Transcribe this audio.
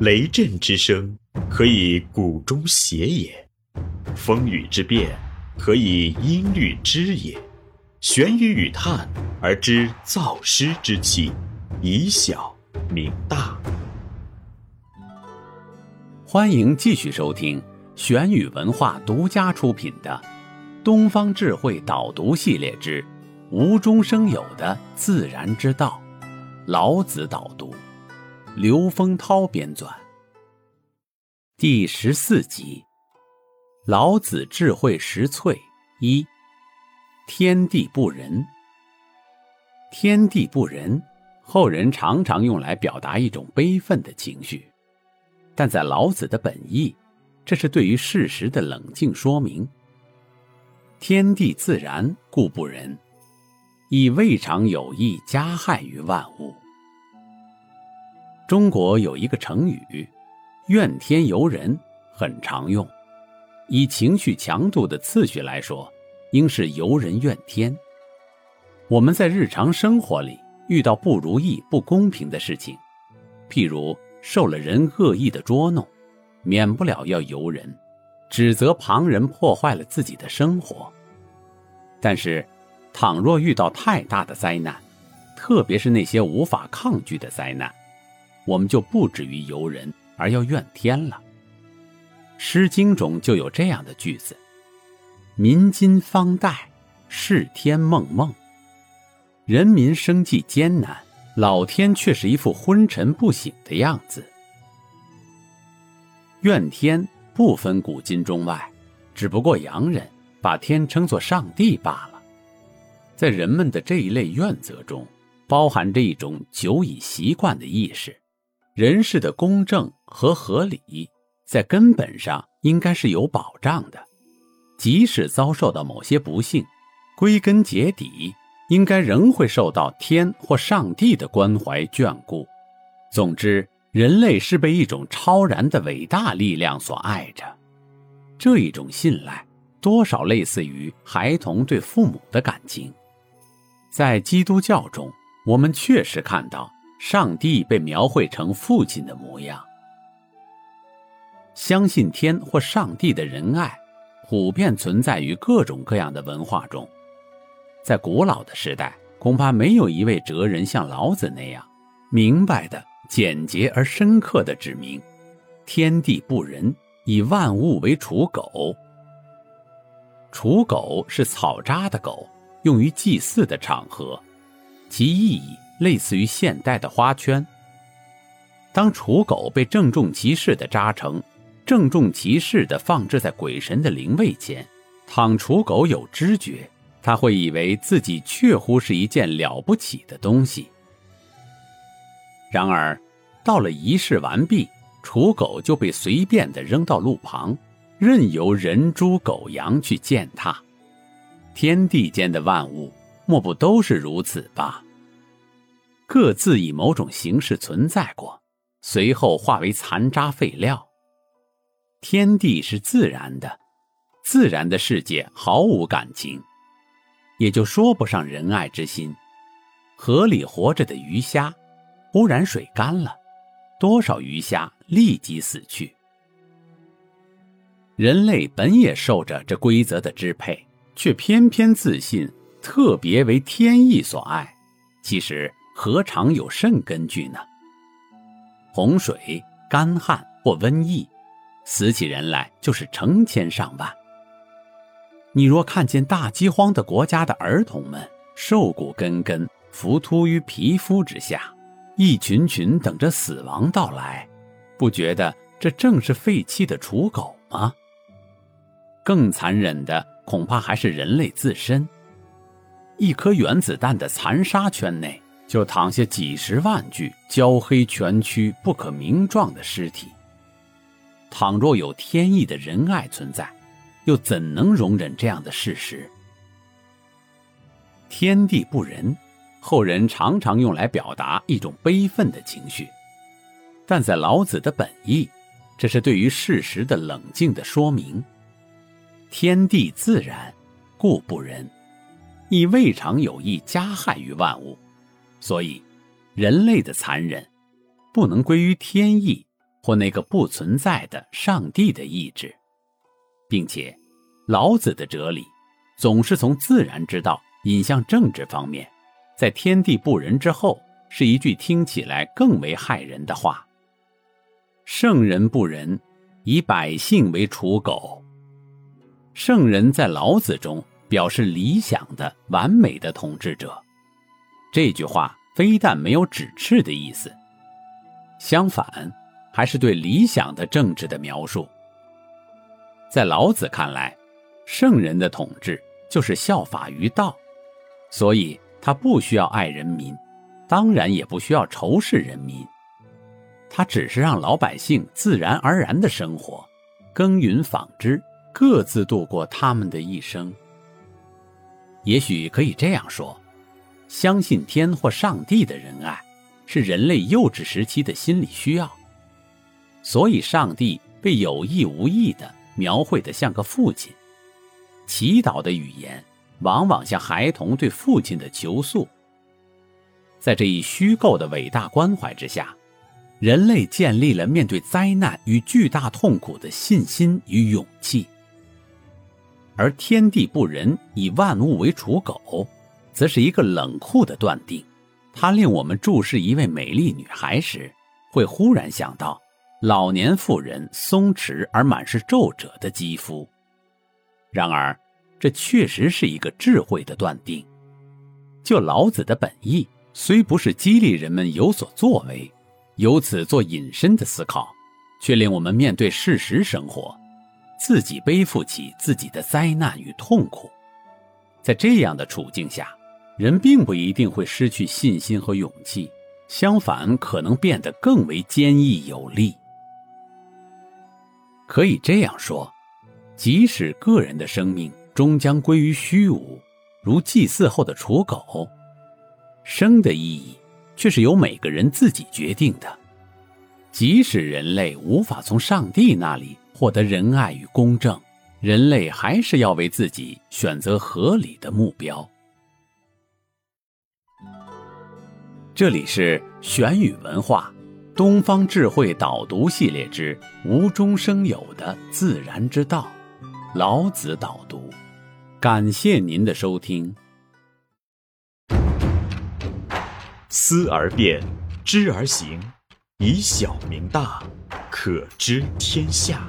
雷震之声，可以鼓中谐也；风雨之变，可以音律之也。玄于语叹而知造湿之气，以小明大。欢迎继续收听玄宇文化独家出品的《东方智慧导读系列之无中生有的自然之道》，老子导读，刘丰涛编纂，第十四集，老子智慧实萃一。天地不仁，天地不仁，后人常常用来表达一种悲愤的情绪，但在老子的本意，这是对于事实的冷静说明。天地自然故不仁，以未尝有意加害于万物。中国有一个成语“怨天尤人”，很常用，以情绪强度的次序来说。应是尤人怨天。我们在日常生活里遇到不如意、不公平的事情，譬如受了人恶意的捉弄，免不了要尤人，指责旁人破坏了自己的生活。但是，倘若遇到太大的灾难，特别是那些无法抗拒的灾难，我们就不止于尤人，而要怨天了。《诗经》中就有这样的句子。民今方待，世天梦梦。人民生计艰难，老天却是一副昏沉不醒的样子。怨天不分古今中外，只不过洋人把天称作上帝罢了。在人们的这一类怨责中，包含着一种久已习惯的意识：人世的公正和合理，在根本上应该是有保障的。即使遭受到某些不幸，归根结底，应该仍会受到天或上帝的关怀眷顾。总之，人类是被一种超然的伟大力量所爱着。这一种信赖，多少类似于孩童对父母的感情。在基督教中，我们确实看到上帝被描绘成父亲的模样。相信天或上帝的仁爱。普遍存在于各种各样的文化中，在古老的时代，恐怕没有一位哲人像老子那样明白的、简洁而深刻的指明：天地不仁，以万物为刍狗。刍狗是草扎的狗，用于祭祀的场合，其意义类似于现代的花圈。当刍狗被郑重其事的扎成。郑重其事的放置在鬼神的灵位前，倘刍狗有知觉，他会以为自己确乎是一件了不起的东西。然而，到了仪式完毕，刍狗就被随便的扔到路旁，任由人猪狗羊去践踏。天地间的万物，莫不都是如此吧？各自以某种形式存在过，随后化为残渣废料。天地是自然的，自然的世界毫无感情，也就说不上仁爱之心。河里活着的鱼虾，忽然水干了，多少鱼虾立即死去。人类本也受着这规则的支配，却偏偏自信特别为天意所爱，其实何尝有甚根据呢？洪水、干旱或瘟疫。死起人来就是成千上万。你若看见大饥荒的国家的儿童们瘦骨根根浮凸于皮肤之下，一群群等着死亡到来，不觉得这正是废弃的刍狗吗？更残忍的恐怕还是人类自身。一颗原子弹的残杀圈内，就躺下几十万具焦黑蜷曲、不可名状的尸体。倘若有天意的仁爱存在，又怎能容忍这样的事实？天地不仁，后人常常用来表达一种悲愤的情绪，但在老子的本意，这是对于事实的冷静的说明。天地自然，故不仁，亦未尝有意加害于万物，所以人类的残忍，不能归于天意。或那个不存在的上帝的意志，并且，老子的哲理总是从自然之道引向政治方面，在天地不仁之后，是一句听起来更为害人的话：“圣人不仁，以百姓为刍狗。”圣人在老子中表示理想的、完美的统治者。这句话非但没有指斥的意思，相反，还是对理想的政治的描述。在老子看来，圣人的统治就是效法于道，所以他不需要爱人民，当然也不需要仇视人民，他只是让老百姓自然而然的生活，耕耘纺织。各自度过他们的一生。也许可以这样说：相信天或上帝的仁爱，是人类幼稚时期的心理需要。所以，上帝被有意无意的描绘的像个父亲。祈祷的语言，往往像孩童对父亲的求诉。在这一虚构的伟大关怀之下，人类建立了面对灾难与巨大痛苦的信心与勇气。而天地不仁，以万物为刍狗，则是一个冷酷的断定。它令我们注视一位美丽女孩时，会忽然想到老年妇人松弛而满是皱褶的肌肤。然而，这确实是一个智慧的断定。就老子的本意，虽不是激励人们有所作为，由此做引申的思考，却令我们面对事实生活。自己背负起自己的灾难与痛苦，在这样的处境下，人并不一定会失去信心和勇气，相反，可能变得更为坚毅有力。可以这样说，即使个人的生命终将归于虚无，如祭祀后的刍狗，生的意义却是由每个人自己决定的。即使人类无法从上帝那里。获得仁爱与公正，人类还是要为自己选择合理的目标。这里是玄宇文化东方智慧导读系列之无中生有的自然之道，老子导读。感谢您的收听。思而变，知而行，以小明大，可知天下。